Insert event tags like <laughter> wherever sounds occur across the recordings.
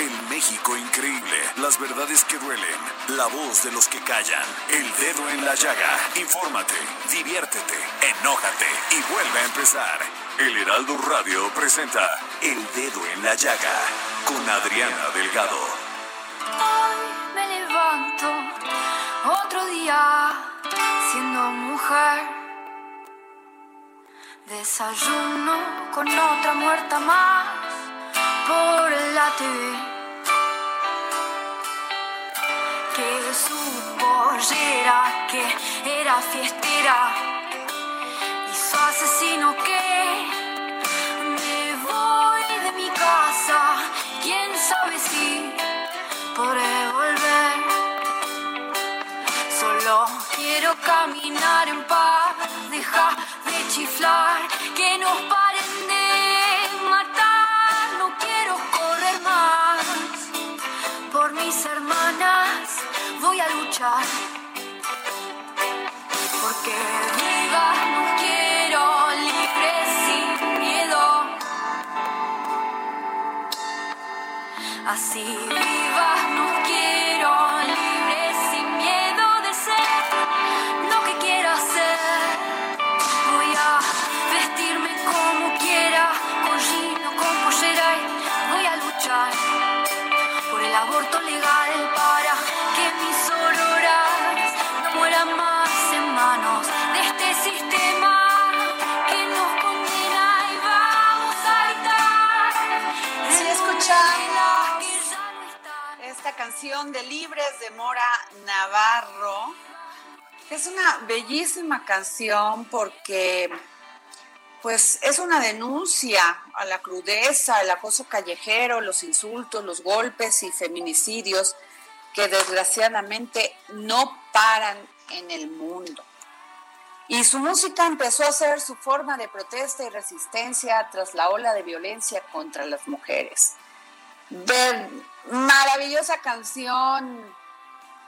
El México increíble. Las verdades que duelen. La voz de los que callan. El dedo en la llaga. Infórmate, diviértete, enójate y vuelve a empezar. El Heraldo Radio presenta El Dedo en la Llaga con Adriana Delgado. Hoy me levanto otro día siendo mujer. Desayuno con otra muerta más por la TV. Que su pollera que era fiestera y su asesino que me voy de mi casa. Quién sabe si podré volver. Solo quiero caminar en paz, deja de chiflar, que nos paren luchar. Porque viva no quiero libre sin miedo. Así De Libres de Mora Navarro es una bellísima canción porque pues es una denuncia a la crudeza, al acoso callejero, los insultos, los golpes y feminicidios que desgraciadamente no paran en el mundo. Y su música empezó a ser su forma de protesta y resistencia tras la ola de violencia contra las mujeres. Ver- maravillosa canción,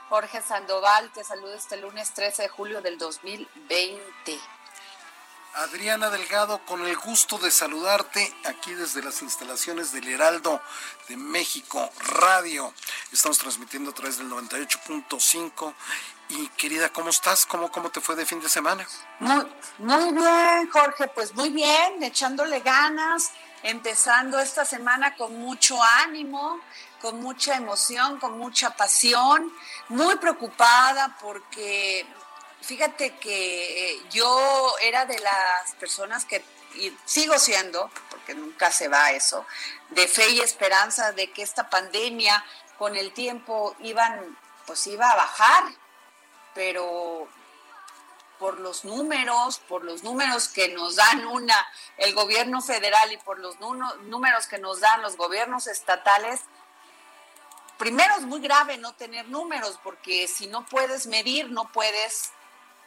Jorge Sandoval, te saludo este lunes 13 de julio del 2020. Adriana Delgado, con el gusto de saludarte aquí desde las instalaciones del Heraldo de México Radio. Estamos transmitiendo a través del 98.5. Y querida, ¿cómo estás? ¿Cómo, ¿Cómo te fue de fin de semana? Muy, muy bien, Jorge, pues muy bien, echándole ganas, empezando esta semana con mucho ánimo, con mucha emoción, con mucha pasión, muy preocupada porque fíjate que eh, yo era de las personas que, y sigo siendo, porque nunca se va eso, de fe y esperanza de que esta pandemia con el tiempo iban, pues iba a bajar, pero por los números, por los números que nos dan una el gobierno federal y por los números que nos dan los gobiernos estatales, primero es muy grave no tener números porque si no puedes medir, no puedes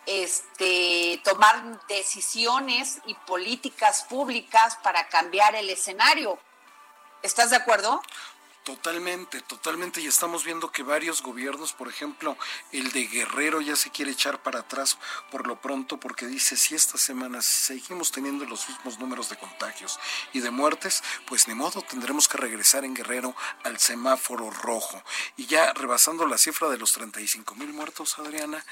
este, tomar decisiones y políticas públicas para cambiar el escenario. ¿Estás de acuerdo? Totalmente, totalmente. Y estamos viendo que varios gobiernos, por ejemplo, el de Guerrero ya se quiere echar para atrás por lo pronto porque dice, si esta semana seguimos teniendo los mismos números de contagios y de muertes, pues ni modo, tendremos que regresar en Guerrero al semáforo rojo. Y ya rebasando la cifra de los 35 mil muertos, Adriana,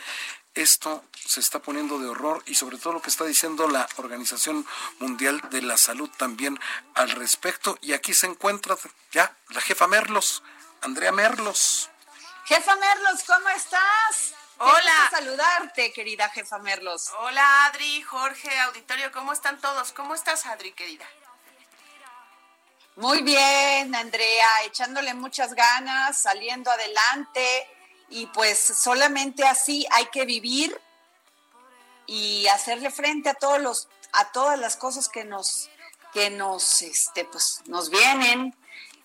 esto se está poniendo de horror y sobre todo lo que está diciendo la Organización Mundial de la Salud también al respecto. Y aquí se encuentra ya la jefa Merlos. Andrea Merlos. Jefa Merlos, ¿cómo estás? Hola. saludarte, querida jefa Merlos. Hola, Adri, Jorge, auditorio, ¿cómo están todos? ¿Cómo estás, Adri, querida? Muy bien, Andrea, echándole muchas ganas, saliendo adelante y pues solamente así hay que vivir y hacerle frente a todos los a todas las cosas que nos que nos este pues nos vienen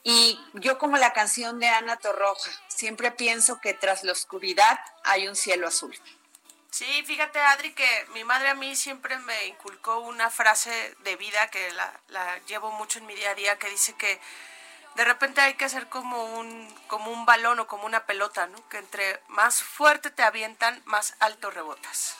y yo como la canción de Ana Torroja, siempre pienso que tras la oscuridad hay un cielo azul. Sí, fíjate Adri que mi madre a mí siempre me inculcó una frase de vida que la, la llevo mucho en mi día a día que dice que de repente hay que hacer como un, como un balón o como una pelota, ¿no? Que entre más fuerte te avientan, más alto rebotas.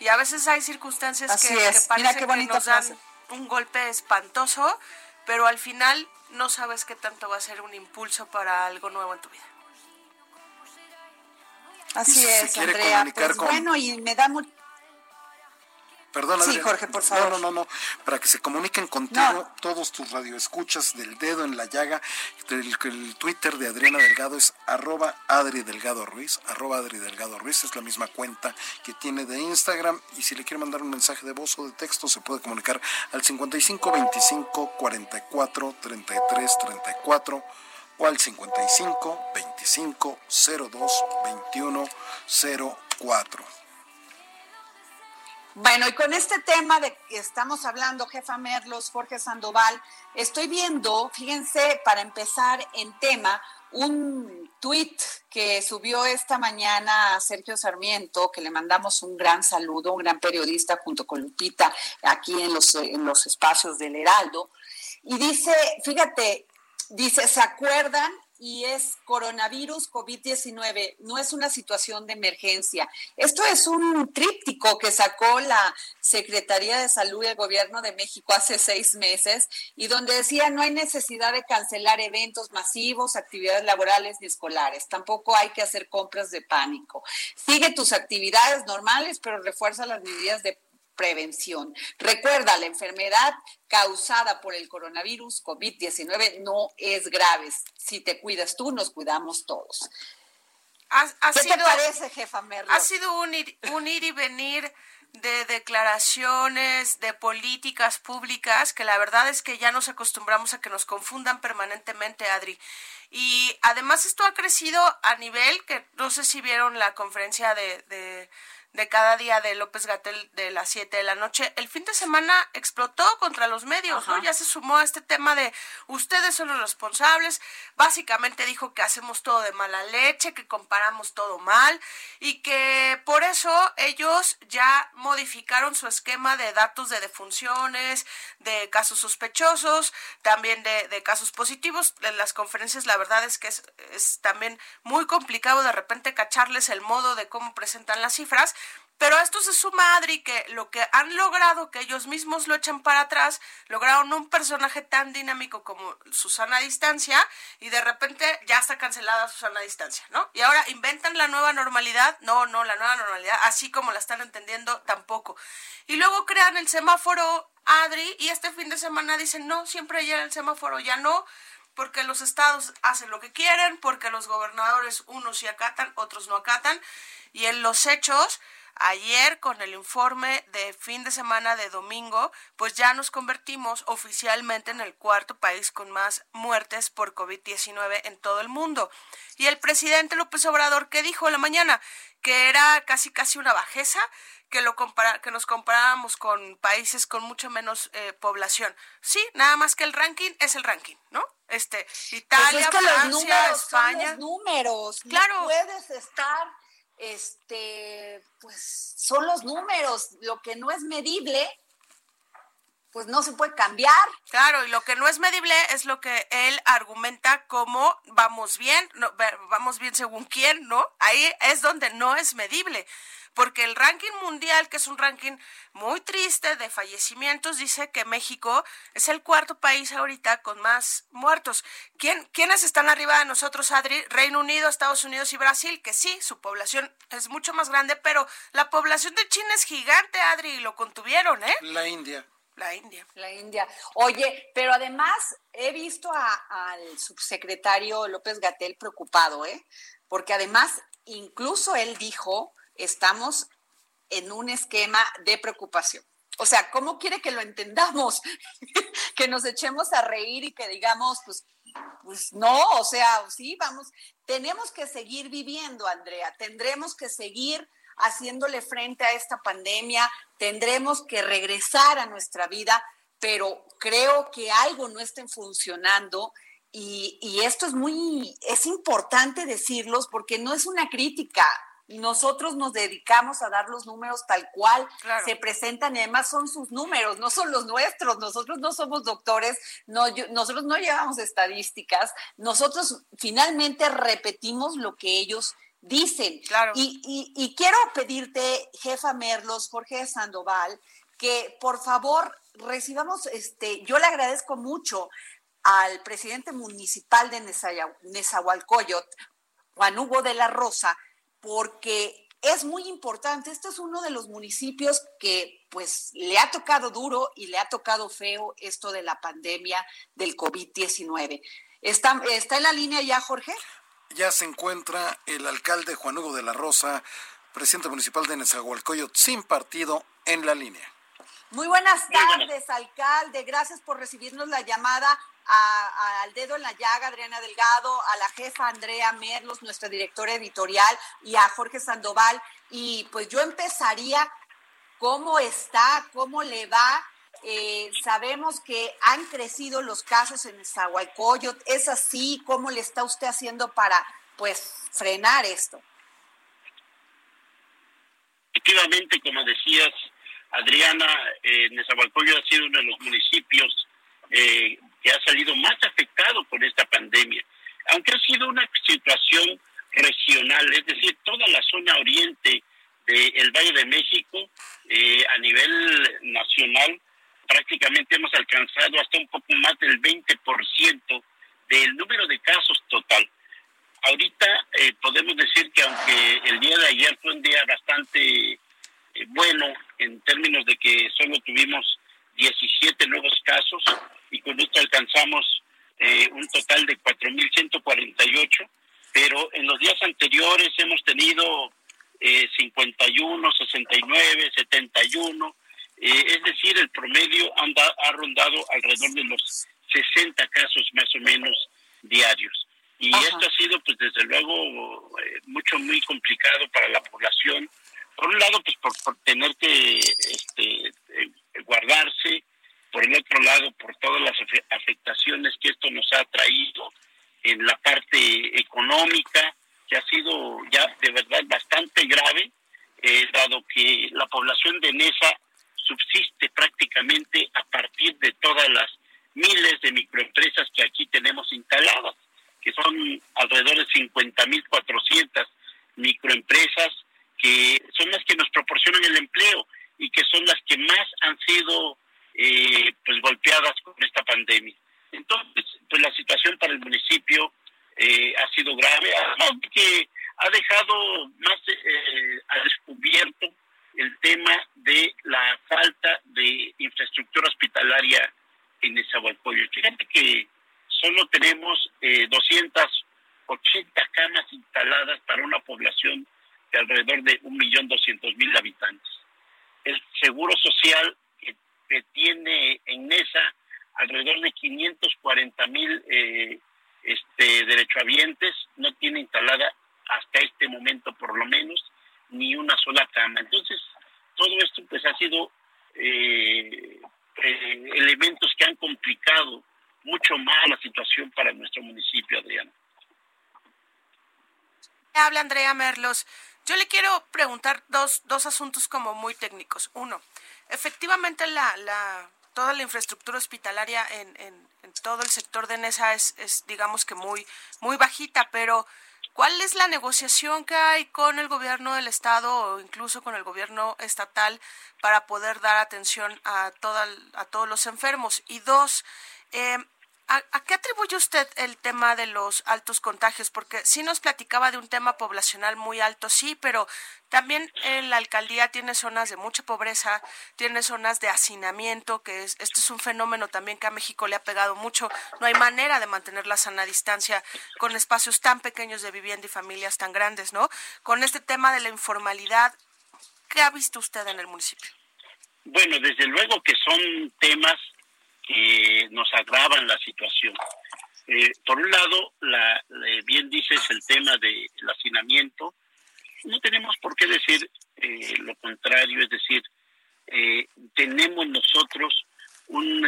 Y a veces hay circunstancias que, que parece que nos dan un golpe espantoso, pero al final no sabes qué tanto va a ser un impulso para algo nuevo en tu vida. Así es, Andrea. Pues bueno, y me da mucho Perdón, sí, Jorge, por favor. No, no, no, para que se comuniquen contigo todos tus radioescuchas del dedo en la llaga. El, Twitter de Adriana Delgado es arroba Adri Delgado Ruiz, arroba Adri Delgado Ruiz, es la misma cuenta que tiene de Instagram. Y si le quiere mandar un mensaje de voz o de texto, se puede comunicar al 55 25 44 33 34 o al 55 25 02 21 04. Bueno, y con este tema de que estamos hablando, jefa Merlos, Jorge Sandoval, estoy viendo, fíjense, para empezar en tema, un tuit que subió esta mañana a Sergio Sarmiento, que le mandamos un gran saludo, un gran periodista junto con Lupita aquí en los, en los espacios del Heraldo. Y dice, fíjate, dice, ¿se acuerdan y es coronavirus COVID-19. No es una situación de emergencia. Esto es un tríptico que sacó la Secretaría de Salud del Gobierno de México hace seis meses y donde decía no hay necesidad de cancelar eventos masivos, actividades laborales ni escolares. Tampoco hay que hacer compras de pánico. Sigue tus actividades normales, pero refuerza las medidas de prevención. Recuerda, la enfermedad causada por el coronavirus COVID-19 no es grave. Si te cuidas tú, nos cuidamos todos. ¿Qué te parece, jefa Merlo? Ha sido un ir, y venir de declaraciones, de políticas públicas, que la verdad es que ya nos acostumbramos a que nos confundan permanentemente, Adri. Y además esto ha crecido a nivel que no sé si vieron la conferencia de de cada día de López Gatel de las 7 de la noche, el fin de semana explotó contra los medios, ¿no? Ya se sumó a este tema de ustedes son los responsables, básicamente dijo que hacemos todo de mala leche, que comparamos todo mal y que por eso ellos ya modificaron su esquema de datos de defunciones, de casos sospechosos, también de, de casos positivos. En las conferencias la verdad es que es, es también muy complicado de repente cacharles el modo de cómo presentan las cifras pero a esto se suma Adri que lo que han logrado, que ellos mismos lo echan para atrás, lograron un personaje tan dinámico como Susana Distancia y de repente ya está cancelada Susana Distancia, ¿no? Y ahora inventan la nueva normalidad, no, no, la nueva normalidad, así como la están entendiendo, tampoco. Y luego crean el semáforo Adri y este fin de semana dicen, no, siempre llega el semáforo, ya no, porque los estados hacen lo que quieren, porque los gobernadores unos sí acatan, otros no acatan, y en los hechos Ayer con el informe de fin de semana de domingo, pues ya nos convertimos oficialmente en el cuarto país con más muertes por COVID-19 en todo el mundo. Y el presidente López Obrador, ¿qué dijo en la mañana? Que era casi casi una bajeza que, lo compara, que nos comparábamos con países con mucho menos eh, población. Sí, nada más que el ranking es el ranking, ¿no? Este, Italia, pues Francia, España. Son números. Claro. No puedes estar este, pues son los números, lo que no es medible, pues no se puede cambiar. Claro, y lo que no es medible es lo que él argumenta como vamos bien, no, vamos bien según quién, ¿no? Ahí es donde no es medible porque el ranking mundial, que es un ranking muy triste de fallecimientos, dice que México es el cuarto país ahorita con más muertos. ¿Quién, ¿Quiénes están arriba de nosotros, Adri? Reino Unido, Estados Unidos y Brasil, que sí, su población es mucho más grande, pero la población de China es gigante, Adri, y lo contuvieron, ¿eh? La India. La India. La India. Oye, pero además he visto al subsecretario López Gatel preocupado, ¿eh? Porque además, incluso él dijo, estamos en un esquema de preocupación. O sea, ¿cómo quiere que lo entendamos? <laughs> que nos echemos a reír y que digamos, pues, pues no, o sea, sí, vamos, tenemos que seguir viviendo, Andrea, tendremos que seguir haciéndole frente a esta pandemia, tendremos que regresar a nuestra vida, pero creo que algo no está funcionando y, y esto es muy, es importante decirlos porque no es una crítica, nosotros nos dedicamos a dar los números tal cual se presentan y además son sus números, no son los nuestros. Nosotros no somos doctores, no, nosotros no llevamos estadísticas, nosotros finalmente repetimos lo que ellos dicen. Y, y quiero pedirte, jefa Merlos, Jorge Sandoval, que por favor recibamos, este, yo le agradezco mucho al presidente municipal de Nezahualcóyotl, Juan Hugo de la Rosa, porque es muy importante. Este es uno de los municipios que pues le ha tocado duro y le ha tocado feo esto de la pandemia del COVID-19. ¿Está, ¿Está en la línea ya, Jorge? Ya se encuentra el alcalde Juan Hugo de la Rosa, presidente municipal de Nezahualcóyotl, sin partido, en la línea. Muy buenas tardes, alcalde. Gracias por recibirnos la llamada al dedo en la llaga, Adriana Delgado, a la jefa Andrea Merlos, nuestra directora editorial, y a Jorge Sandoval. Y pues yo empezaría, ¿cómo está? ¿Cómo le va? Eh, sabemos que han crecido los casos en Zahualcoyot. ¿Es así? ¿Cómo le está usted haciendo para, pues, frenar esto? Efectivamente, como decías, Adriana, eh, Nezahualcóyotl ha sido uno de los municipios eh, que ha salido más afectado por esta pandemia. Aunque ha sido una situación regional, es decir, toda la zona oriente del Valle de México eh, a nivel nacional prácticamente hemos alcanzado hasta un poco más del 20% del número de casos total. Ahorita eh, podemos decir que aunque el día de ayer fue un día bastante eh, bueno en términos de que solo tuvimos 17 nuevos casos y con esto alcanzamos eh, un total de 4.148, pero en los días anteriores hemos tenido eh, 51, 69, 71, es decir, el promedio anda, ha rondado alrededor de los 60 casos más o menos diarios. Y esto ha sido, pues desde luego, eh, mucho, muy complicado para la población. Por un lado, pues por, tener que este, eh, por el otro lado, por todas las afectaciones que esto nos ha traído en la parte económica, que ha sido ya de verdad bastante grave, eh, dado que la población de Nesa subsiste prácticamente a partir de todas las miles de microempresas que aquí tenemos instaladas, que son alrededor de 50.400 microempresas que son las que nos proporcionan el empleo y que son las que más han sido eh, pues golpeadas con esta pandemia. Entonces, pues la situación para el municipio eh, ha sido grave, que ha dejado más eh, a descubierto el tema de la falta de infraestructura hospitalaria en Nezahualcóyotl. Fíjate que solo tenemos eh, 280 camas instaladas para una población de alrededor de 1.200.000 habitantes. El Seguro Social que, tiene en esa alrededor de 540 mil eh, este, derechohabientes, no tiene instalada hasta este momento por lo menos ni una sola cama. Entonces, todo esto pues ha sido eh, eh, elementos que han complicado mucho más la situación para nuestro municipio, Adriana. Habla Andrea Merlos. Yo le quiero preguntar dos, dos asuntos como muy técnicos. Uno, efectivamente la, la, toda la infraestructura hospitalaria en, en, en todo el sector de NESA es, es, digamos que muy, muy bajita, pero ¿Cuál es la negociación que hay con el gobierno del estado o incluso con el gobierno estatal para poder dar atención a, toda, a todos los enfermos? Y dos, eh, ¿A, qué atribuye usted el tema de los altos contagios? Porque sí nos platicaba de un tema poblacional muy alto, sí, pero también la alcaldía tiene zonas de mucha pobreza, tiene zonas de hacinamiento, que es, este es un fenómeno también que a México le ha pegado mucho. No hay manera de mantener la sana distancia con espacios tan pequeños de vivienda y familias tan grandes, ¿no? Con este tema de la informalidad, ¿qué ha visto usted en el municipio? Bueno, desde luego que son temas que nos agravan la situación. Eh, por un lado, la, bien dices el tema del hacinamiento. No tenemos por qué decir eh, lo contrario, es decir, eh, tenemos nosotros un,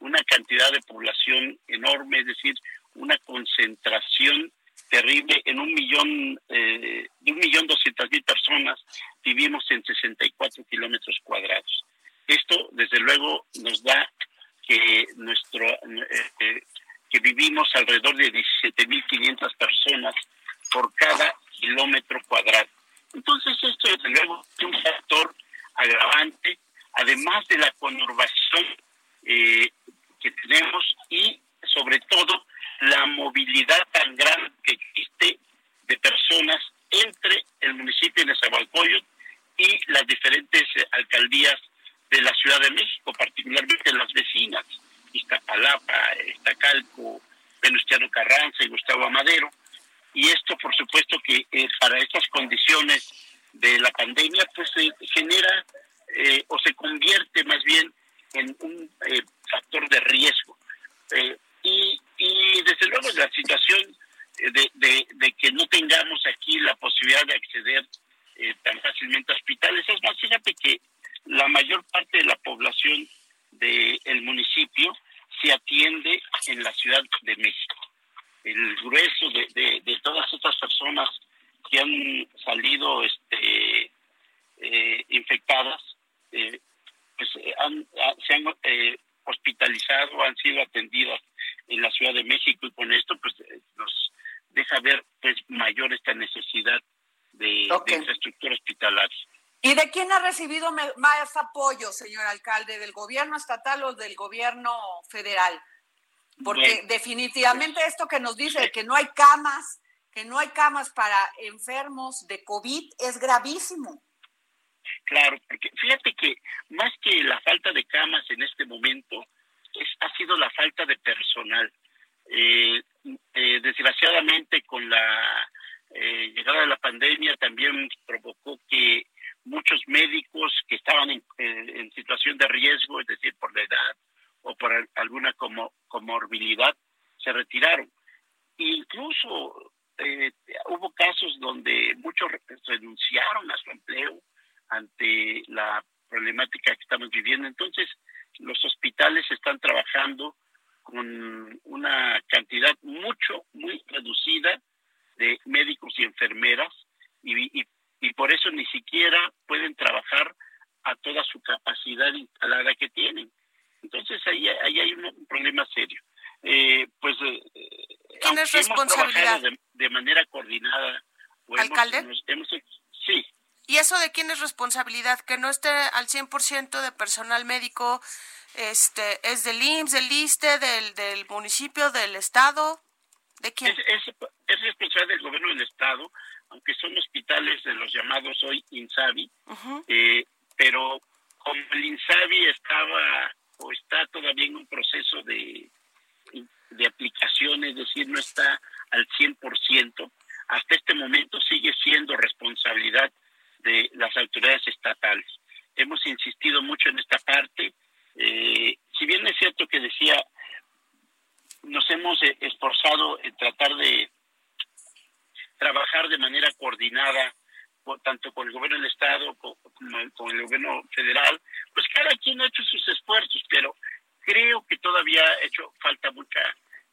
una cantidad de población enorme, es decir, una concentración terrible en un millón, de un millón doscientas mil personas vivimos en 64 kilómetros cuadrados. Esto, desde luego, nos da que nuestro eh, eh, que vivimos alrededor de 17.500 personas por cada kilómetro cuadrado. Entonces esto es un factor agravante, además de la conurbación eh, que tenemos y sobre todo la movilidad tan grande que existe de personas entre el municipio de Nezahualcóyotl y las diferentes alcaldías de la Ciudad de México, particularmente las vecinas, Iztapalapa, Iztacalco, Venustiano Carranza y Gustavo Amadero. Y esto, por supuesto, que eh, para estas condiciones de la pandemia, pues se genera eh, o se convierte más bien en un eh, factor de riesgo. Y, y, desde luego la situación de, de, de, que no tengamos aquí la posibilidad de acceder tan fácilmente a hospitales es más, fíjate que la mayor parte de la población del municipio se atiende en la Ciudad de México. El grueso de, de, todas estas personas que han salido este, eh, infectadas, eh, pues eh, han, se han hospitalizado, han sido atendidas en la Ciudad de México y con esto pues nos deja ver pues mayor esta necesidad de, de infraestructura hospitalaria. ¿Y de quién ha recibido más apoyo, señor alcalde? ¿Del gobierno estatal o del gobierno federal? Porque definitivamente esto que nos dice que no hay camas, que no hay camas para enfermos de COVID es gravísimo. Claro, porque fíjate que más que la falta de camas en este momento, es, ha sido la falta de personal. Eh, eh, desgraciadamente con la eh, llegada de la pandemia también provocó que muchos médicos que estaban en, situación de riesgo, es decir, por la edad o por alguna como, se retiraron. incluso eh, hubo casos donde muchos renunciaron a su empleo ante la problemática que estamos viviendo. Entonces, los hospitales están trabajando con una cantidad mucho, muy reducida de médicos y enfermeras y, y y por eso ni siquiera pueden trabajar a toda su capacidad instalada que tienen. Entonces ahí, ahí hay un, problema serio. Eh, pues eh, ¿Quién es responsabilidad? de, manera coordinada. ¿Alcalde? sí. ¿Y eso de quién es responsabilidad? Que no esté al 100% de personal médico, este, ¿es del IMSS, del ISTE, del, municipio, del Estado? ¿De quién? Es responsabilidad del gobierno del Estado, aunque son hospitales de los llamados hoy INSABI, eh, pero como el INSABI estaba o está todavía en un proceso de, de aplicación, es decir, no está al 100%, hasta este momento sigue siendo responsabilidad de las autoridades estatales. Hemos insistido mucho en esta parte. Eh, si bien es cierto que decía, nos hemos esforzado en tratar de trabajar de manera coordinada tanto con el gobierno del estado con el gobierno federal, pues cada quien ha hecho sus esfuerzos, pero creo que todavía ha hecho falta mucha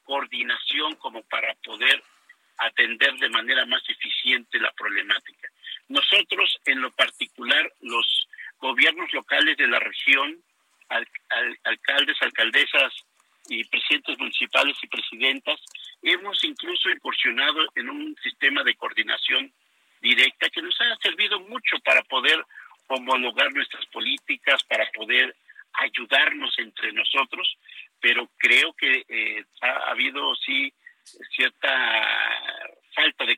coordinación como para poder atender de manera más eficiente la problemática. Nosotros, en lo particular, los gobiernos locales de la región, alcaldes, alcaldesas y presidentes municipales y presidentas, hemos incluso incursionado en un sistema de coordinación directa que nos ha servido mucho para poder homologar nuestras políticas, para poder ayudarnos entre nosotros, pero creo que eh,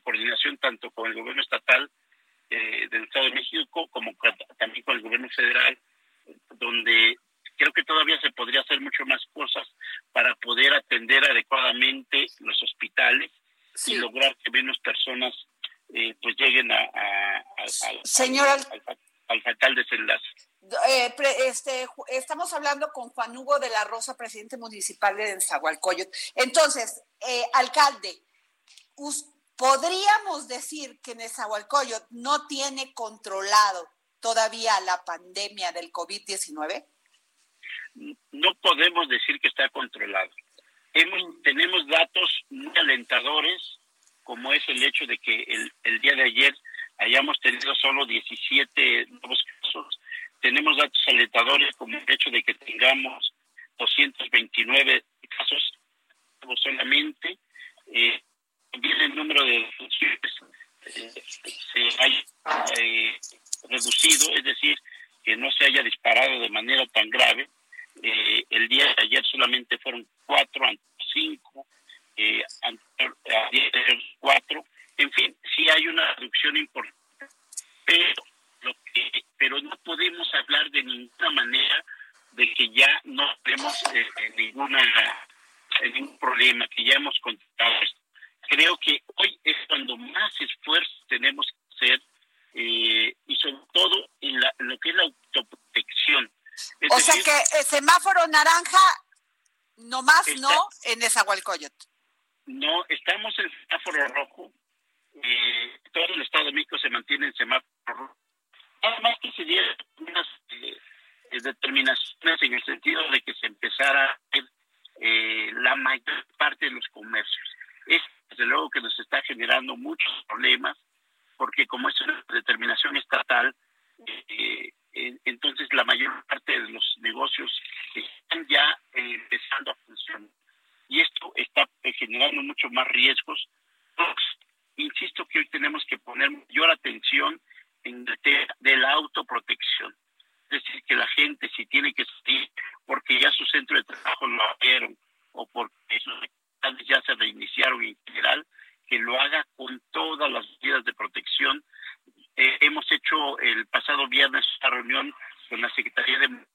coordinación tanto con el gobierno estatal eh, del Estado de México como también con el gobierno federal, donde creo que todavía se podría hacer mucho más cosas para poder atender adecuadamente los hospitales y lograr que menos personas eh, pues lleguen a, al, fatal desenlace. Eh, este, estamos hablando con Juan Hugo de la Rosa, presidente municipal de Nezahualcóyotl. Entonces, eh, alcalde, ¿podríamos decir que Nezahualcóyotl no tiene controlado todavía la pandemia del COVID-19? No podemos decir que está controlado. Tenemos datos muy alentadores, como es el hecho de que el, día de ayer hayamos tenido solo 17 nuevos tenemos datos alentadores como el hecho de que tengamos 229 casos solamente. Eh, también el número de defunciones eh, se haya eh, reducido, es decir, que no se haya disparado de manera tan grave. El día de ayer solamente fueron cuatro, cinco, eh, cuatro. En fin, sí hay una reducción importante, pero lo que, pero no podemos hablar de ninguna manera de que ya no tenemos eh, eh, ninguna eh, ningún problema, que ya hemos contado esto. Creo que hoy es cuando más esfuerzo tenemos que hacer y sobre todo en, lo que es la autoprotección. o sea que el semáforo naranja nomás no en Nezahualcóyotl. No, estamos en semáforo rojo. todo el Estado de México se mantiene en semáforo rojo Además que se dieron unas eh, eh, determinaciones en el sentido de que se empezara eh, la mayor parte de los comercios. Es desde luego que nos está generando muchos problemas, porque como es una determinación estatal, entonces la mayor parte de los negocios están ya empezando a funcionar. Y esto está generando mucho más riesgos. insisto que hoy tenemos que poner mayor atención de la autoprotección. Es decir, que la gente si tiene que salir porque ya su centro de trabajo lo abrieron o porque sus actividades ya se reiniciaron en general, que lo haga con todas las medidas de protección. Eh, hemos hecho el pasado viernes una reunión con la Secretaría de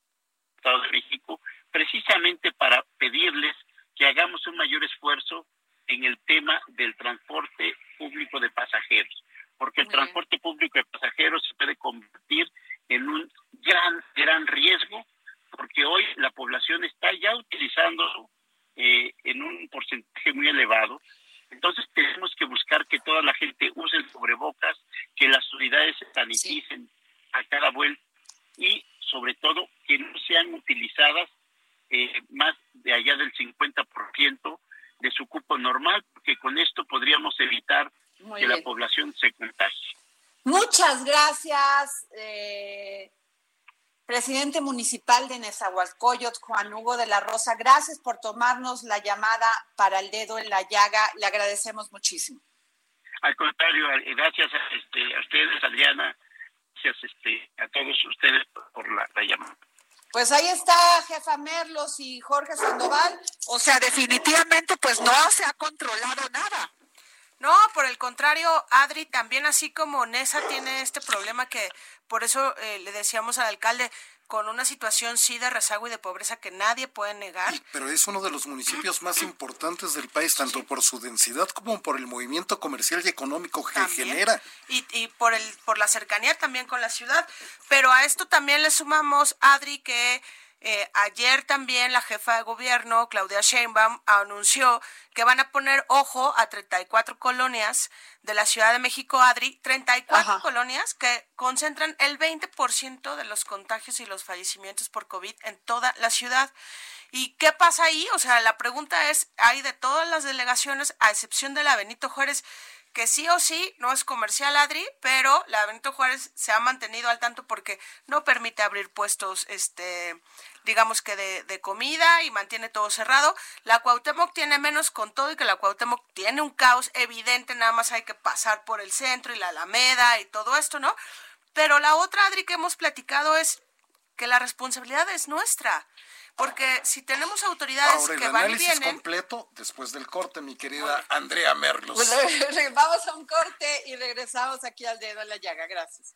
Estado de México precisamente para pedirles que hagamos un mayor esfuerzo en el tema del transporte público de pasajeros porque el transporte público de pasajeros se puede convertir en un gran, gran riesgo, porque hoy la población está ya utilizando eh, en un porcentaje muy elevado. Entonces tenemos que buscar que toda la gente use el cubrebocas, que las unidades se saniticen a cada vuelta y sobre todo que no sean utilizadas eh, más de allá del 50% de su cupo normal, porque con esto podríamos evitar que la población se contagie. Muchas gracias, eh, presidente municipal de Nezahualcóyotl, Juan Hugo de la Rosa. Gracias por tomarnos la llamada para el dedo en la llaga. Le agradecemos muchísimo. Al contrario, gracias a, este, a ustedes, Adriana, gracias este, a todos ustedes por la, la llamada. Pues ahí está jefa Merlos y Jorge Sandoval. O sea, definitivamente pues no se ha controlado nada. No, por el contrario, Adri también así como Nesa tiene este problema que por eso eh, le decíamos al alcalde con una situación sí de rezago y de pobreza que nadie puede negar. pero es uno de los municipios más importantes del país, tanto por su densidad como por el movimiento comercial y económico que genera. Y, y por, el, por la cercanía también con la ciudad. Pero a esto también le sumamos, Adri, que eh, ayer también la jefa de gobierno, Claudia Sheinbaum, anunció que van a poner ojo a 34 colonias de la Ciudad de México, Adri, 34 colonias que concentran el 20% de los contagios y los fallecimientos por COVID en toda la ciudad. ¿Y qué pasa ahí? O sea, la pregunta es, hay de todas las delegaciones, a excepción de la Benito Juárez, que sí o sí no es comercial, Adri, pero la Benito Juárez se ha mantenido al tanto porque no permite abrir puestos, este, digamos que de, de, comida y mantiene todo cerrado. La Cuauhtémoc tiene menos con todo y que la Cuauhtémoc tiene un caos evidente, nada más hay que pasar por el centro y la Alameda y todo esto, ¿no? Pero la otra, Adri, que hemos platicado es que la responsabilidad es nuestra porque si tenemos autoridades Ahora, el que van y vienen, completo después del corte, mi querida Andrea Merlos. Pues, <laughs> vamos a un corte y regresamos aquí al dedo en la llaga. Gracias.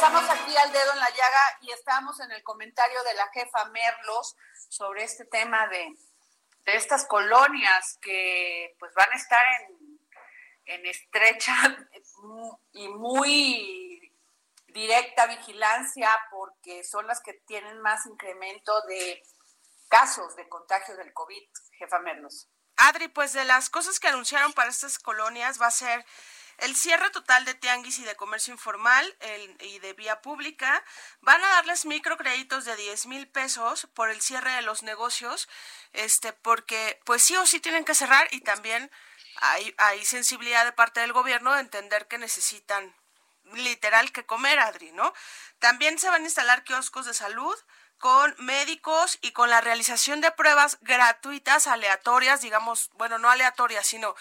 Regresamos aquí al dedo en la llaga y estamos en el comentario de la jefa Merlos sobre este tema de, de estas colonias que pues van a estar en, en estrecha y muy directa vigilancia porque son las que tienen más incremento de casos de contagio del COVID, jefa Merlos. Adri, pues de las cosas que anunciaron para estas colonias va a ser el cierre total de tianguis y de comercio informal y de vía pública. Van a darles microcréditos de 10 mil pesos por el cierre de los negocios, este, porque pues sí o sí tienen que cerrar y también hay, hay sensibilidad de parte del gobierno de entender que necesitan literal que comer, Adri, ¿no? También se van a instalar kioscos de salud con médicos y con la realización de pruebas gratuitas, aleatorias, digamos, bueno, no aleatorias, sino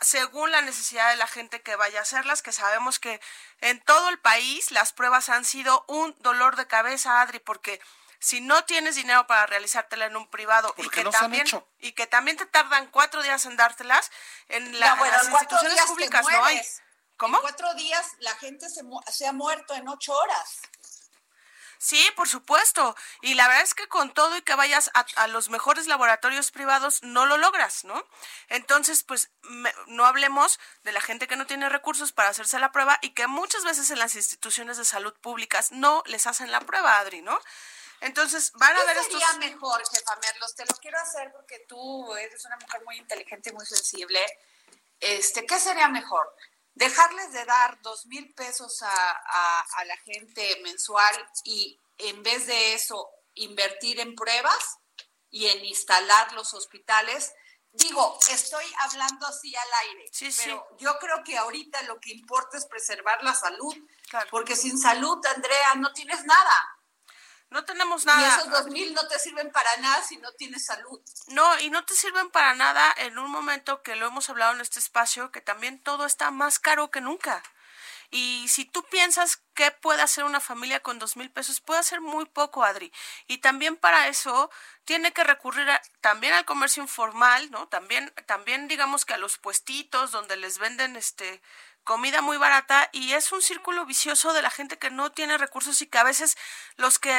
según la necesidad de la gente que vaya a hacerlas, que sabemos que en todo el país las pruebas han sido un dolor de cabeza, Adri, porque si no tienes dinero para realizártela en un privado y que no se han también hecho. y que también te tardan cuatro días en dártelas en, la, No, bueno, en las instituciones públicas no hay. ¿Cómo? En cuatro días la gente se, mu- se ha muerto en ocho horas. Sí, por supuesto. Y la verdad es que con todo y que vayas a, a los mejores laboratorios privados, no lo logras, ¿no? Entonces, pues me- no hablemos de la gente que no tiene recursos para hacerse la prueba y que muchas veces en las instituciones de salud públicas no les hacen la prueba, Adri, ¿no? Entonces, van a ver ¿Qué estos... sería mejor, jefa Merlos? Te lo quiero hacer porque tú eres una mujer muy inteligente y muy sensible. Este, ¿Qué sería mejor? ¿Dejarles de dar dos mil pesos a, a- a la gente mensual y en vez de eso invertir en pruebas y en instalar los hospitales? Digo, estoy hablando así al aire, Sí, sí. pero yo creo que ahorita lo que importa es preservar la salud, Claro. porque sin salud, Andrea, no tienes nada. No tenemos Y nada. esos dos mil no te sirven para nada si no tienes salud. No, y no te sirven para nada en un momento que lo hemos hablado en este espacio, que también todo está más caro que nunca. Y si tú piensas que puede hacer una familia con dos mil pesos, puede hacer muy poco, Adri. Y también para eso tiene que recurrir a- también al comercio informal, ¿no? También, también digamos que a los puestitos donde les venden este comida muy barata y es un círculo vicioso de la gente que no tiene recursos y que a veces los que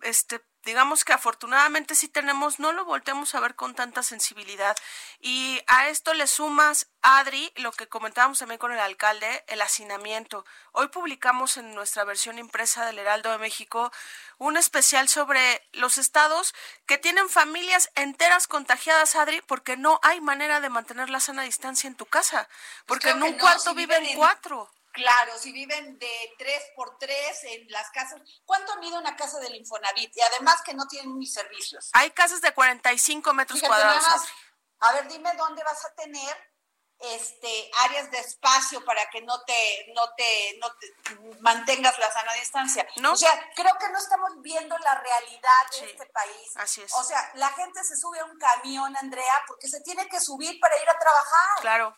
este, digamos que afortunadamente sí tenemos, no lo volteamos a ver con tanta sensibilidad. Y a esto le sumas, Adri, lo que comentábamos también con el alcalde, el hacinamiento. Hoy publicamos en nuestra versión impresa del Heraldo de México un especial sobre los estados que tienen familias enteras contagiadas, Adri, porque no hay manera de mantener la sana distancia en tu casa, porque Pues creo en un no, cuarto si viven viven en- cuatro. Claro, si viven de tres por tres en las casas. ¿Cuánto mide una casa del Infonavit? Y además que no tienen ni servicios. Hay casas de 45 metros Fíjate, cuadrados. más, a ver, dime dónde vas a tener este áreas de espacio para que no te no te no te mantengas la sana distancia. No. O sea, creo que no estamos viendo la realidad de Sí, este país. así es. O sea, la gente se sube a un camión, Andrea, porque se tiene que subir para ir a trabajar. Claro.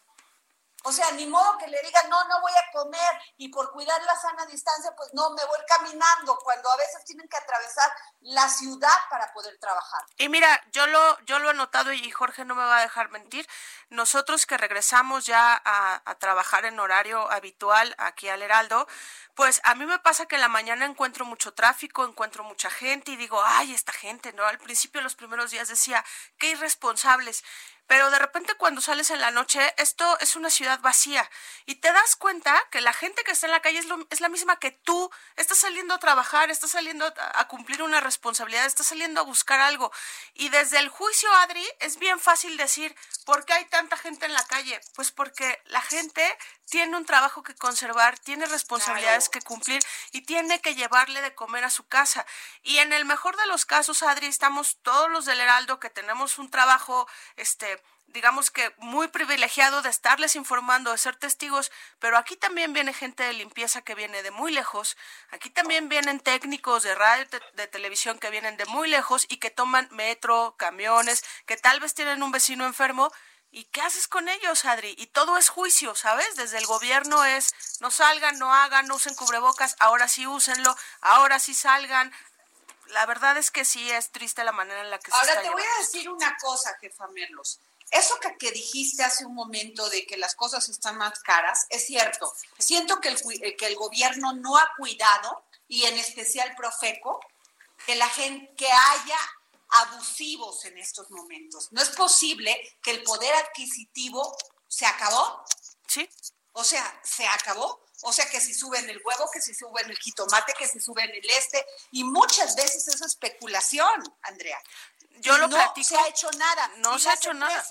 O sea, ni modo que le digan, no, no voy a comer y por cuidar la sana distancia, pues no, me voy caminando, cuando a veces tienen que atravesar la ciudad para poder trabajar. Y mira, yo lo, yo lo he notado y Jorge no me va a dejar mentir. Nosotros que regresamos ya a, trabajar en horario habitual aquí al Heraldo, pues a mí me pasa que en la mañana encuentro mucho tráfico, encuentro mucha gente y digo, ay, esta gente, ¿no? Al principio, los primeros días decía, qué irresponsables pero de repente cuando sales en la noche, esto es una ciudad vacía y te das cuenta que la gente que está en la calle es, la misma que tú, estás saliendo a trabajar, estás saliendo a, cumplir una responsabilidad, estás saliendo a buscar algo. Y desde el juicio, Adri, es bien fácil decir, ¿por qué hay tanta gente en la calle? Pues porque la gente tiene un trabajo que conservar, tiene responsabilidades que cumplir y tiene que llevarle de comer a su casa. Y en el mejor de los casos, Adri, estamos todos los del Heraldo que tenemos un trabajo, este, digamos que muy privilegiado de estarles informando, de ser testigos, pero aquí también viene gente de limpieza que viene de muy lejos, aquí también vienen técnicos de radio, de, televisión que vienen de muy lejos y que toman metro, camiones, que tal vez tienen un vecino enfermo ¿Y qué haces con ellos, Adri? Y todo es juicio, ¿sabes? Desde el gobierno es, no salgan, no hagan, no usen cubrebocas, ahora sí úsenlo, ahora sí salgan. La verdad es que sí es triste la manera en la que se está Ahora te voy a decir una cosa, jefa Merlos. Eso que, que, dijiste hace un momento de que las cosas están más caras, es cierto. Siento que el, eh, que el gobierno no ha cuidado, y en especial Profeco, que la gente, que haya abusivos en estos momentos. No es posible que el poder adquisitivo se acabó. Sí. O sea, se acabó. O sea, que si suben el huevo, que si suben el jitomate, que si suben el este. Y muchas veces es especulación, Andrea. Yo lo no se ha hecho nada. No se ha hecho nada.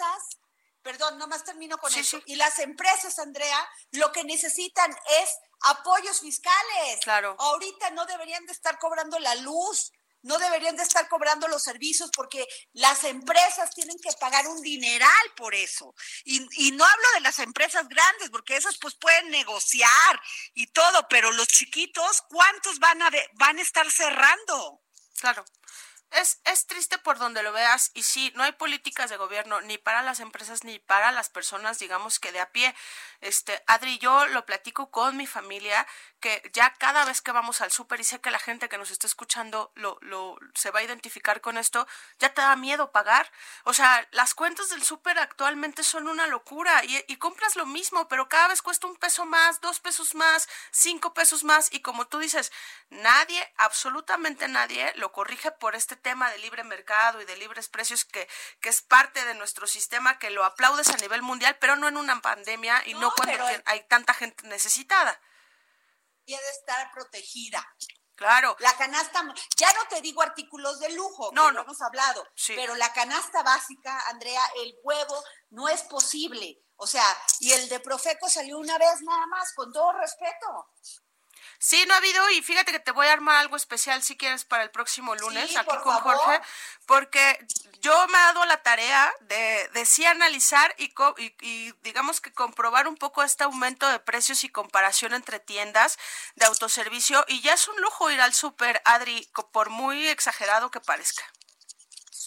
Perdón, nomás termino con eso. Y las empresas, Andrea, lo que necesitan es apoyos fiscales. Claro. Ahorita no deberían de estar cobrando la luz, no deberían de estar cobrando los servicios porque las empresas tienen que pagar un dineral por eso. Y, no hablo de las empresas grandes, porque esas pues pueden negociar y todo, pero los chiquitos, ¿cuántos van a, van a estar cerrando? Claro. Es, es triste por donde lo veas y sí, no hay políticas de gobierno ni para las empresas ni para las personas, digamos que de a pie. Este, Adri, yo lo platico con mi familia que ya cada vez que vamos al súper y sé que la gente que nos está escuchando lo, lo, se va a identificar con esto, ya te da miedo pagar. O sea, las cuentas del súper actualmente son una locura y, y compras lo mismo, pero cada vez cuesta un peso más, dos pesos más, cinco pesos más y como tú dices, nadie, absolutamente nadie lo corrige por este tema de libre mercado y de libres precios que, que es parte de nuestro sistema que lo aplaudes a nivel mundial, pero no en una pandemia y no, cuando hay tanta gente necesitada de estar protegida. Claro. La canasta, ya no te digo artículos de lujo, no, no hemos hablado, pero la canasta básica, Andrea, el huevo, no es posible. O sea, y el de Profeco salió una vez nada más, con todo respeto. Sí, no ha habido y fíjate que te voy a armar algo especial si quieres para el próximo lunes aquí con Jorge, porque yo me he dado la tarea de, de sí analizar y, y, digamos que comprobar un poco este aumento de precios y comparación entre tiendas de autoservicio y ya es un lujo ir al súper, Adri, por muy exagerado que parezca.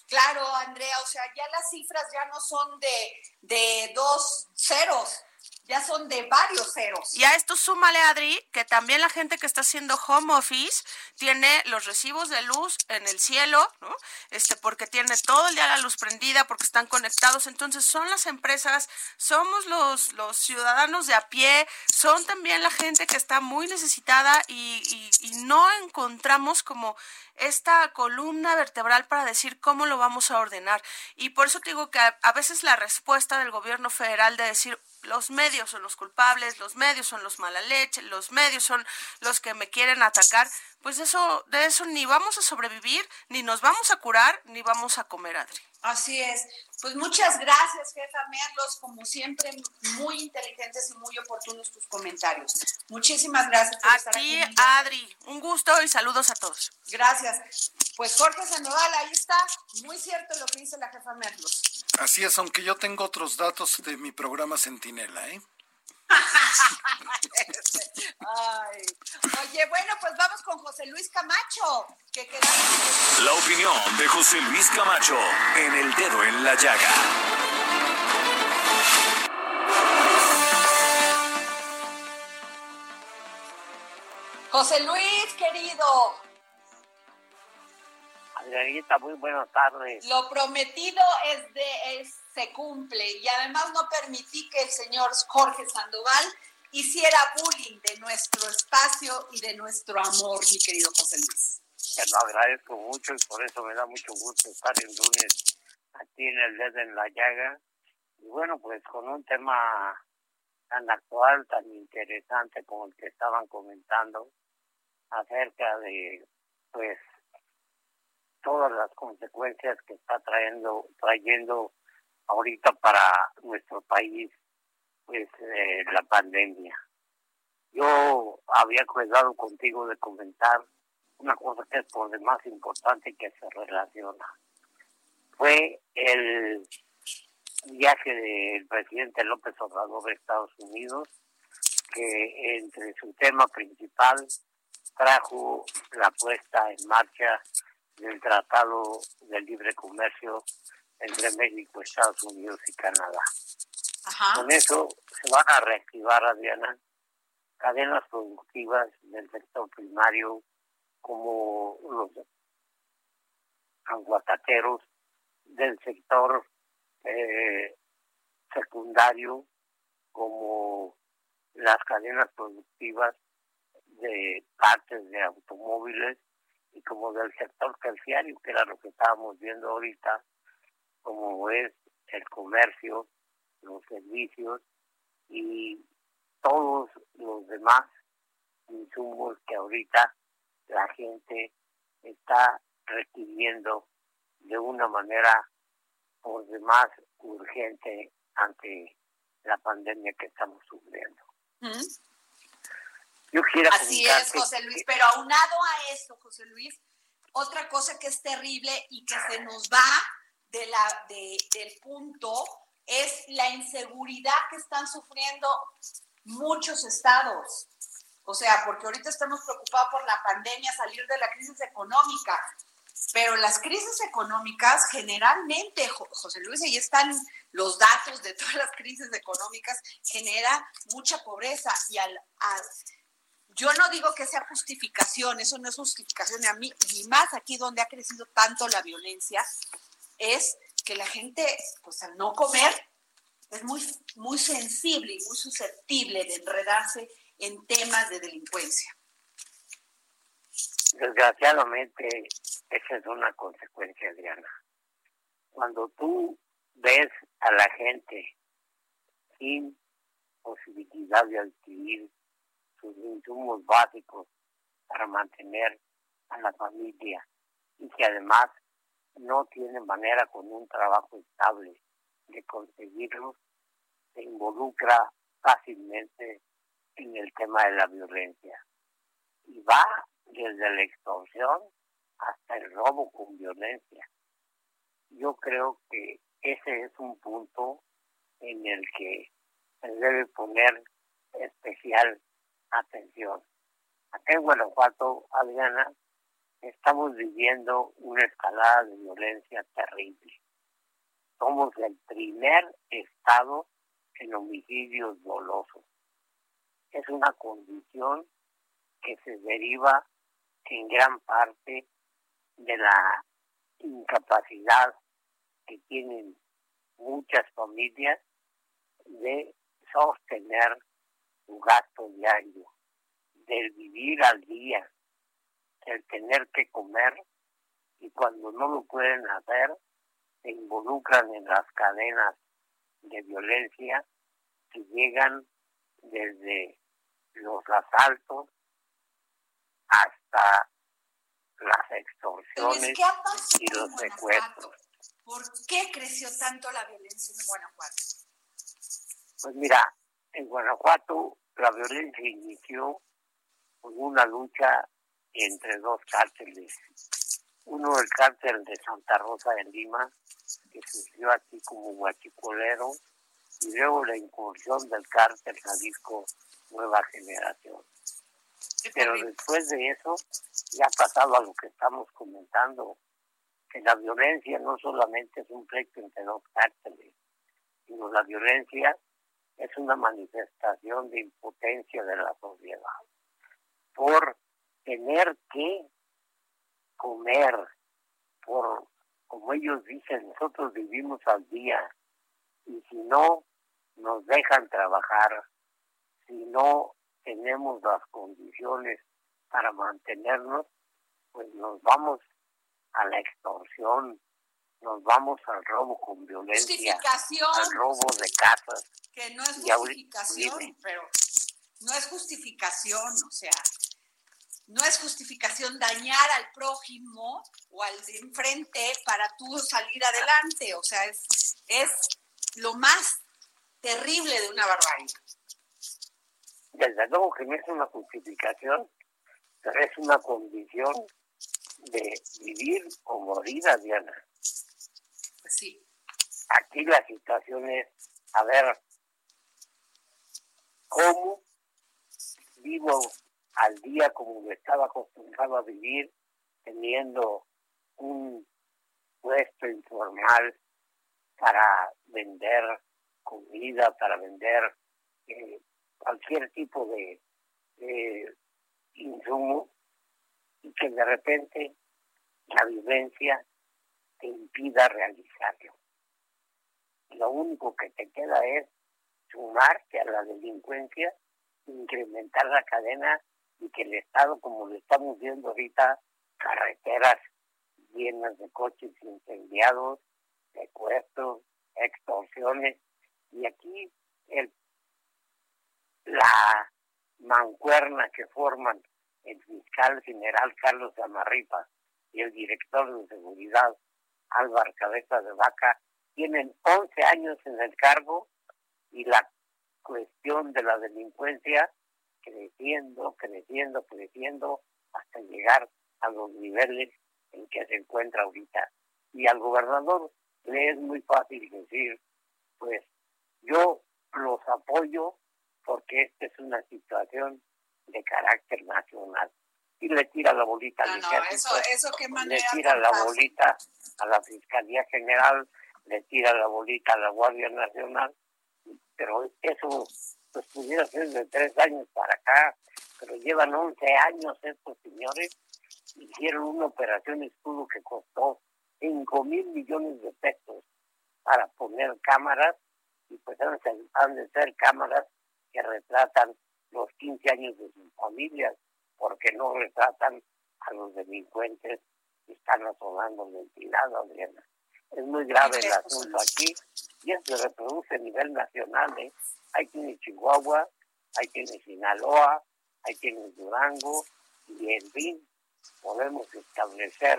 Claro, Andrea, o sea, ya las cifras ya no son de, de dos ceros, ya son de varios ceros. Y a esto súmale, Adri, que también la gente que está haciendo home office tiene los recibos de luz en el cielo, ¿no? Este, porque tiene todo el día la luz prendida, porque están conectados. Entonces, son las empresas, somos los, los ciudadanos de a pie, son también la gente que está muy necesitada y, no encontramos como esta columna vertebral para decir cómo lo vamos a ordenar. Y por eso te digo que a veces la respuesta del gobierno federal de decir, los medios son los culpables, los medios son los mala leche, los medios son los que me quieren atacar, pues eso, de eso ni vamos a sobrevivir, ni nos vamos a curar, ni vamos a comer, Adri. Así es. Pues muchas gracias, jefa Merlos, como siempre, muy inteligentes y muy oportunos tus comentarios. Muchísimas gracias. Por a estar ti, Adri, un gusto y saludos a todos. Gracias. Pues Jorge Sandoval, ahí está, muy cierto lo que dice la jefa Merlos. Así es, aunque yo tengo otros datos de mi programa Centinela, ¿eh? <laughs> <laughs> Oye, bueno, pues vamos con José Luis Camacho. La opinión de José Luis Camacho en el dedo en la llaga. José Luis, querido. Adrianita, muy buenas tardes. Lo prometido es de es, se cumple y además no permití que el señor Jorge Sandoval hiciera bullying de nuestro espacio y de nuestro amor, mi querido José Luis. Te lo agradezco mucho y por eso me da mucho gusto estar el lunes aquí en el dedo en la llaga. Y bueno, pues con un tema tan actual, tan interesante como el que estaban comentando acerca de pues todas las consecuencias que está trayendo trayendo ahorita para nuestro país pues eh, la pandemia. Yo había cuidado contigo de comentar una cosa que es por demás importante que se relaciona. Fue el viaje del presidente López Obrador de Estados Unidos, que entre su tema principal trajo la puesta en marcha del Tratado de Libre Comercio entre México, Estados Unidos y Canadá. Con eso se van a reactivar, Adriana, cadenas productivas del sector primario como los aguacateros, del sector eh, secundario como las cadenas productivas de partes de automóviles y como del sector terciario, que era lo que estábamos viendo ahorita, como es el comercio, los servicios y todos los demás insumos que ahorita la gente está requiriendo de una manera por demás urgente ante la pandemia que estamos sufriendo. Yo quiero Así es, José Luis, pero aunado a esto, José Luis, otra cosa que es terrible y que se nos va de la, de, del punto es la inseguridad que están sufriendo muchos estados. O sea, porque ahorita estamos preocupados por la pandemia, salir de la crisis económica, pero las crisis económicas generalmente, José Luis, ahí están los datos de todas las crisis económicas, genera mucha pobreza y al, yo no digo que sea justificación, eso no es justificación a mí, ni más aquí donde ha crecido tanto la violencia, es que la gente, pues al no comer, es muy, muy sensible y muy susceptible de enredarse en temas de delincuencia. Desgraciadamente, esa es una consecuencia, Adriana. Cuando tú ves a la gente sin posibilidad de adquirir sus insumos básicos para mantener a la familia y que además no tiene manera con un trabajo estable de conseguirlos, se involucra fácilmente en el tema de la violencia. Y va desde la extorsión hasta el robo con violencia. Yo creo que ese es un punto en el que se debe poner especial atención. Acá en Guanajuato, Adriana, estamos viviendo una escalada de violencia terrible. Somos el primer estado en homicidios dolosos. Es una condición que se deriva en gran parte de la incapacidad que tienen muchas familias de sostener su gasto diario, del vivir al día, el tener que comer y cuando no lo pueden hacer se involucran en las cadenas de violencia que llegan desde los asaltos hasta las extorsiones y los secuestros. ¿Por qué creció tanto la violencia en Guanajuato? Pues mira, en Guanajuato la violencia inició con una lucha entre dos cárteles. Uno el cártel de Santa Rosa de Lima, que surgió aquí como guachicolero, y luego la incursión del cártel Jalisco Nueva Generación. Pero después de eso, ya ha pasado a lo que estamos comentando, que la violencia no solamente es un pleito entre dos cárteles, sino la violencia es una manifestación de impotencia de la sociedad por tener que comer por, como ellos dicen, nosotros vivimos al día. Y si no nos dejan trabajar, si no tenemos las condiciones para mantenernos, pues nos vamos a la extorsión, nos vamos al robo con violencia, al robo de casas. Que no es justificación, pero no es justificación, o sea, no es justificación dañar al prójimo o al de enfrente para tú salir adelante, o sea, es, es lo más terrible de una barbaridad. Desde luego que no es una justificación, pero es una condición de vivir o morir, Diana. Pues sí. Aquí la situación es, a ver, ¿cómo vivo al día como me estaba acostumbrado a vivir, teniendo un puesto informal para vender comida, para vender eh, cualquier tipo de, de insumo y que de repente la vivencia te impida realizarlo. Lo único que te queda es sumarte a la delincuencia, incrementar la cadena y que el Estado, como lo estamos viendo ahorita, carreteras llenas de coches incendiados, secuestros, extorsiones, y aquí el, la mancuerna que forman el fiscal general Carlos Amarripa y el director de seguridad Álvaro Cabeza de Vaca tienen 11 años en el cargo y la cuestión de la delincuencia creciendo, creciendo, creciendo hasta llegar a los niveles en que se encuentra ahorita. Y al gobernador le es muy fácil decir, pues yo los apoyo porque esta es una situación de carácter nacional. Y le tira la bolita al le tira la bolita a la Fiscalía General, le tira la bolita a la Guardia Nacional, pero eso pues pudiera ser de tres años para acá, pero llevan 11 años estos señores, hicieron una operación escudo que costó 5 mil millones de pesos para poner cámaras, y pues han de ser cámaras que retratan los 15 años de sus familias, porque no retratan a los delincuentes que están asolando ventilado, Adriana. Es muy grave el asunto aquí y eso se reproduce a nivel nacional. ¿eh? Hay quienes Chihuahua, hay quienes Sinaloa, hay quienes Durango y en fin, podemos establecer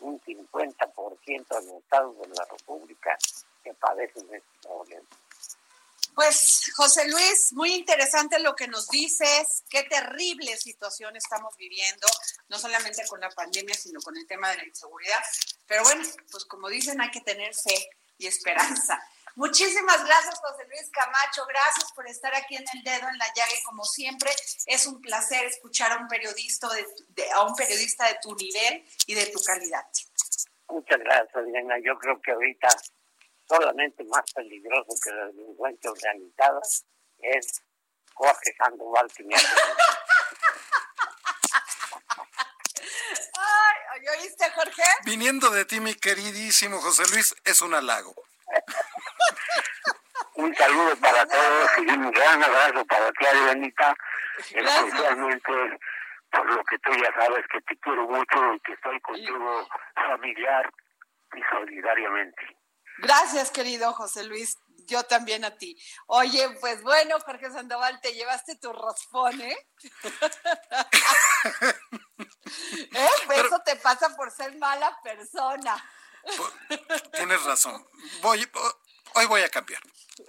un 50% de los estados de la República que padecen este problema. Pues José Luis, muy interesante lo que nos dices, qué terrible situación estamos viviendo, no solamente con la pandemia, sino con el tema de la inseguridad. Pero bueno, pues como dicen, hay que tener fe y esperanza. Muchísimas gracias, José Luis Camacho. Gracias por estar aquí en el dedo en la llaga. como siempre, es un placer escuchar a un periodista de, a un periodista de tu nivel y de tu calidad. Muchas gracias, Elena. Yo creo que ahorita solamente más peligroso que la delincuencia organizada es Jorge Sandoval que me <laughs> Ay, ¿oíste, Jorge? Viniendo de ti, mi queridísimo José Luis, es un halago. Un saludo para todos y un gran abrazo para ti, Adrianita, <laughs> especialmente por lo que tú ya sabes que te quiero mucho y que estoy contigo familiar y solidariamente. Gracias, querido José Luis. Yo también a ti. Oye, pues bueno, Jorge Sandoval, te llevaste tu raspón, ¿eh? <laughs> ¿Eh? Eso te pasa por ser mala persona. Tienes razón. Voy, hoy voy a cambiar.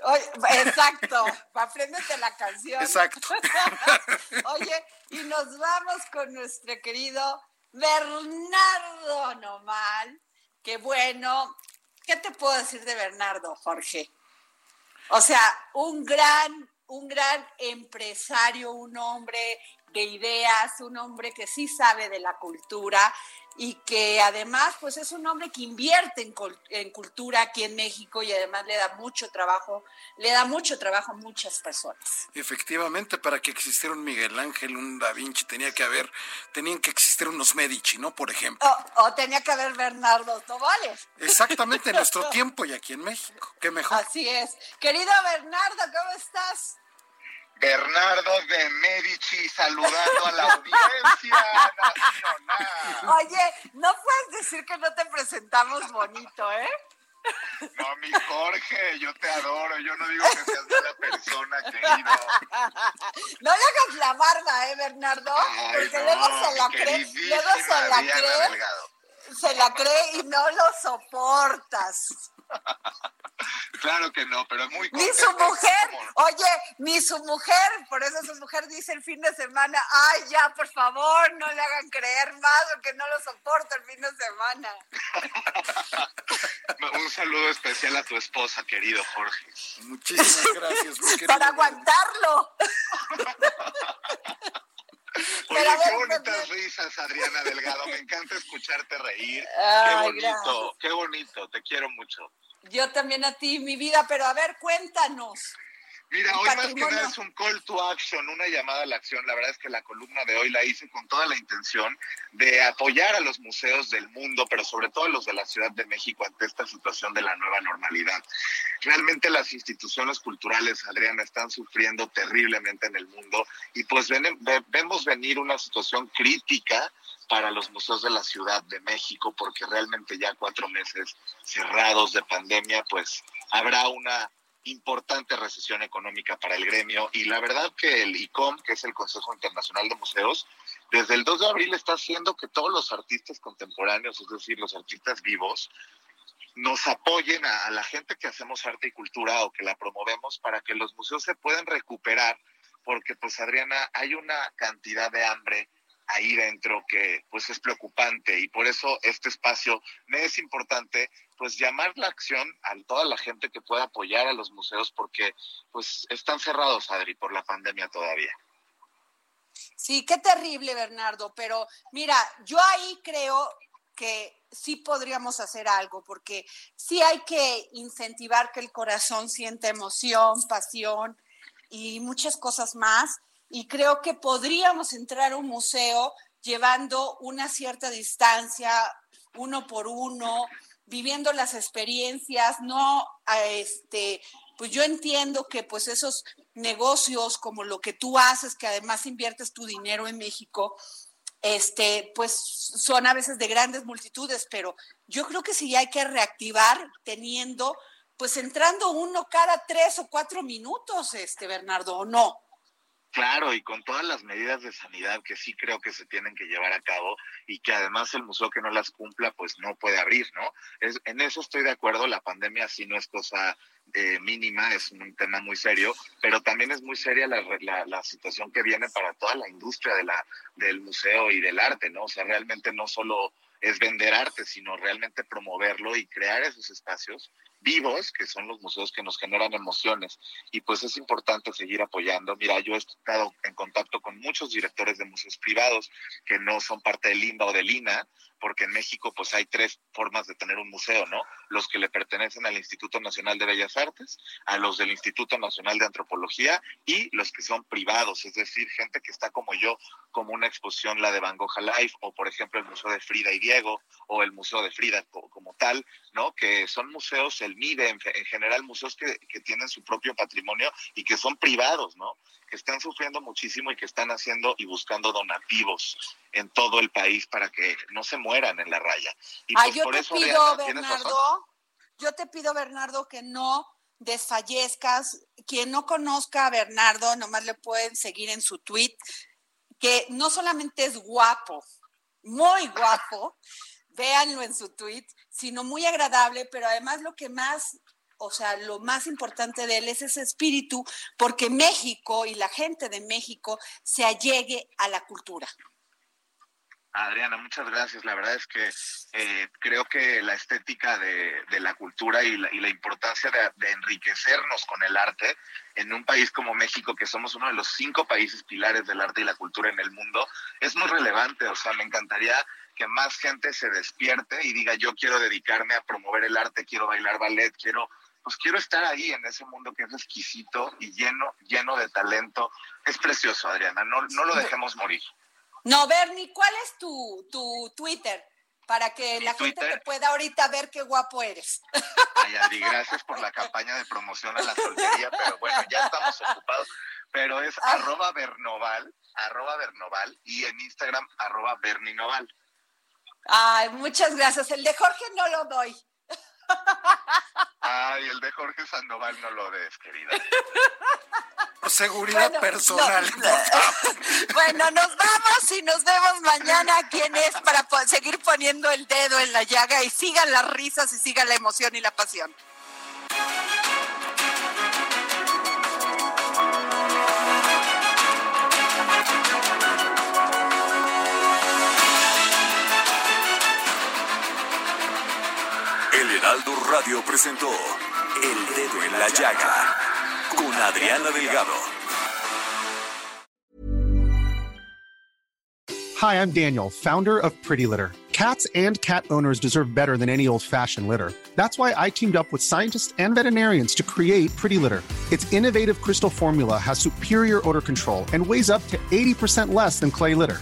Hoy, exacto, apréndete la canción. Exacto. <laughs> Oye, y nos vamos con nuestro querido Bernardo Nomal, que bueno, ¿qué te puedo decir de Bernardo, Jorge? O sea, un gran, un gran empresario, un hombre de ideas, un hombre que sí sabe de la cultura, y que además pues es un hombre que invierte en, en, cultura aquí en México y además le da mucho trabajo, le da mucho trabajo a muchas personas. Efectivamente, para que existiera un Miguel Ángel, un Da Vinci, tenía que haber, tenían que existir unos Medici, ¿no? Por ejemplo. O, tenía que haber Bernardo Tobales. Exactamente, en nuestro <laughs> tiempo y aquí en México. Qué mejor. Así es. Querido Bernardo, ¿cómo estás? Bernardo de Medici saludando a la audiencia nacional. Oye, no puedes decir que no te presentamos bonito, ¿eh? No, mi Jorge, yo te adoro. Yo no digo que seas mala persona, querido. No le hagas la barba, ¿eh, Bernardo? Porque luego se la cree. Luego se la cree. Se la cree y no lo soportas. Claro que no, pero es muy Ni su mujer, oye, ni su mujer, por eso su mujer dice el fin de semana, ay, ya, por favor, no le hagan creer más que no lo soporto el fin de semana. <laughs> Un saludo especial a tu esposa, querido Jorge. Muchísimas gracias, mi <laughs> querido. Para aguantarlo. <laughs> Oye, qué bonitas risas, Adriana Delgado. Me encanta escucharte reír. qué bonito, qué bonito. Te quiero mucho. Yo también a ti, mi vida, pero a ver, cuéntanos. Mira, hoy más que nada es un call to action, una llamada a la acción. La verdad es que la columna de hoy la hice con toda la intención de apoyar a los museos del mundo, pero sobre todo a los de la Ciudad de México ante esta situación de la nueva normalidad. Realmente las instituciones culturales, Adriana, están sufriendo terriblemente en el mundo y pues vemos venir una situación crítica para los museos de la Ciudad de México, porque realmente ya cuatro meses cerrados de pandemia, pues habrá una importante recesión económica para el gremio. Y la verdad que el ICOM, que es el Consejo Internacional de Museos, desde el 2 de abril está haciendo que todos los artistas contemporáneos, es decir, los artistas vivos, nos apoyen a, la gente que hacemos arte y cultura o que la promovemos para que los museos se puedan recuperar, porque pues Adriana, hay una cantidad de hambre ahí dentro que pues es preocupante. Y por eso este espacio me es importante pues llamar la acción a toda la gente que pueda apoyar a los museos porque pues están cerrados Adri por la pandemia todavía. Sí, qué terrible Bernardo, pero mira, yo ahí creo que sí podríamos hacer algo, porque sí hay que incentivar que el corazón sienta emoción, pasión y muchas cosas más, y creo que podríamos entrar a un museo llevando una cierta distancia, uno por uno, viviendo las experiencias, no este, pues yo entiendo que pues esos negocios como lo que tú haces, que además inviertes tu dinero en México, este, pues son a veces de grandes multitudes, pero yo creo que sí hay que reactivar teniendo, pues entrando uno cada tres o cuatro minutos, este, Bernardo, ¿o no? Claro, y con todas las medidas de sanidad que sí creo que se tienen que llevar a cabo y que además el museo que no las cumpla pues no puede abrir, ¿no? Es, en eso estoy de acuerdo, la pandemia sí no es cosa eh, mínima, es un tema muy serio, pero también es muy seria la, la, la, situación que viene para toda la industria de la, del museo y del arte, ¿no? O sea, realmente no solo es vender arte, sino realmente promoverlo y crear esos espacios vivos, que son los museos que nos generan emociones. Y pues es importante seguir apoyando. Mira, yo he estado en contacto con muchos directores de museos privados que no son parte del INBA o del INA, porque en México pues hay tres formas de tener un museo, ¿no? Los que le pertenecen al Instituto Nacional de Bellas Artes, a los del Instituto Nacional de Antropología y los que son privados, es decir, gente que está como yo, como una exposición, la de Van Gogh Life, o por ejemplo el Museo de Frida y Diego, o el Museo de Frida como tal, ¿no? Que son museos, el MIDE, en, general museos que, que tienen su propio patrimonio y que son privados, ¿no? que están sufriendo muchísimo y que están haciendo y buscando donativos en todo el país para que no se mueran en la raya. Y pues yo por te eso, pido, Bernardo, yo te pido, Bernardo, que no desfallezcas. Quien no conozca a Bernardo, nomás le pueden seguir en su tweet, que no solamente es guapo, muy guapo, véanlo en su tweet, sino muy agradable, pero además lo que más o sea, lo más importante de él es ese espíritu, porque México y la gente de México se allegue a la cultura. Adriana, muchas gracias. La verdad es que eh, creo que la estética de, la cultura y la, importancia de, enriquecernos con el arte en un país como México, que somos uno de los cinco países pilares del arte y la cultura en el mundo, es muy relevante. O sea, me encantaría que más gente se despierte y diga, yo quiero dedicarme a promover el arte, quiero bailar ballet, quiero pues quiero estar ahí en ese mundo que es exquisito y lleno, lleno de talento. Es precioso, Adriana, no, no lo dejemos morir. No, Bernie, ¿cuál es tu, tu Twitter? Para que la gente te pueda ahorita ver qué guapo eres. Ay, Adri, gracias por la campaña de promoción a la soltería, pero bueno, ya estamos ocupados. Pero es arroba Bernoval, arroba Bernoval y en Instagram arroba Berninoval. Ay, muchas gracias. El de Jorge no lo doy. Ay, el de Jorge Sandoval no lo des, querida. Por seguridad personal. <laughs> bueno, nos vamos y nos vemos mañana. ¿Quién es para seguir poniendo el dedo en la llaga y sigan las risas y sigan la emoción y la pasión? Heraldo Radio presentó El Dedo en la Llaga con Adriana Delgado. Hi, I'm Daniel, founder of Pretty Litter. Cats and cat owners deserve better than any old-fashioned litter. That's why I teamed up with scientists and veterinarians to create Pretty Litter. Its innovative crystal formula has superior odor control and weighs up to 80% less than clay litter.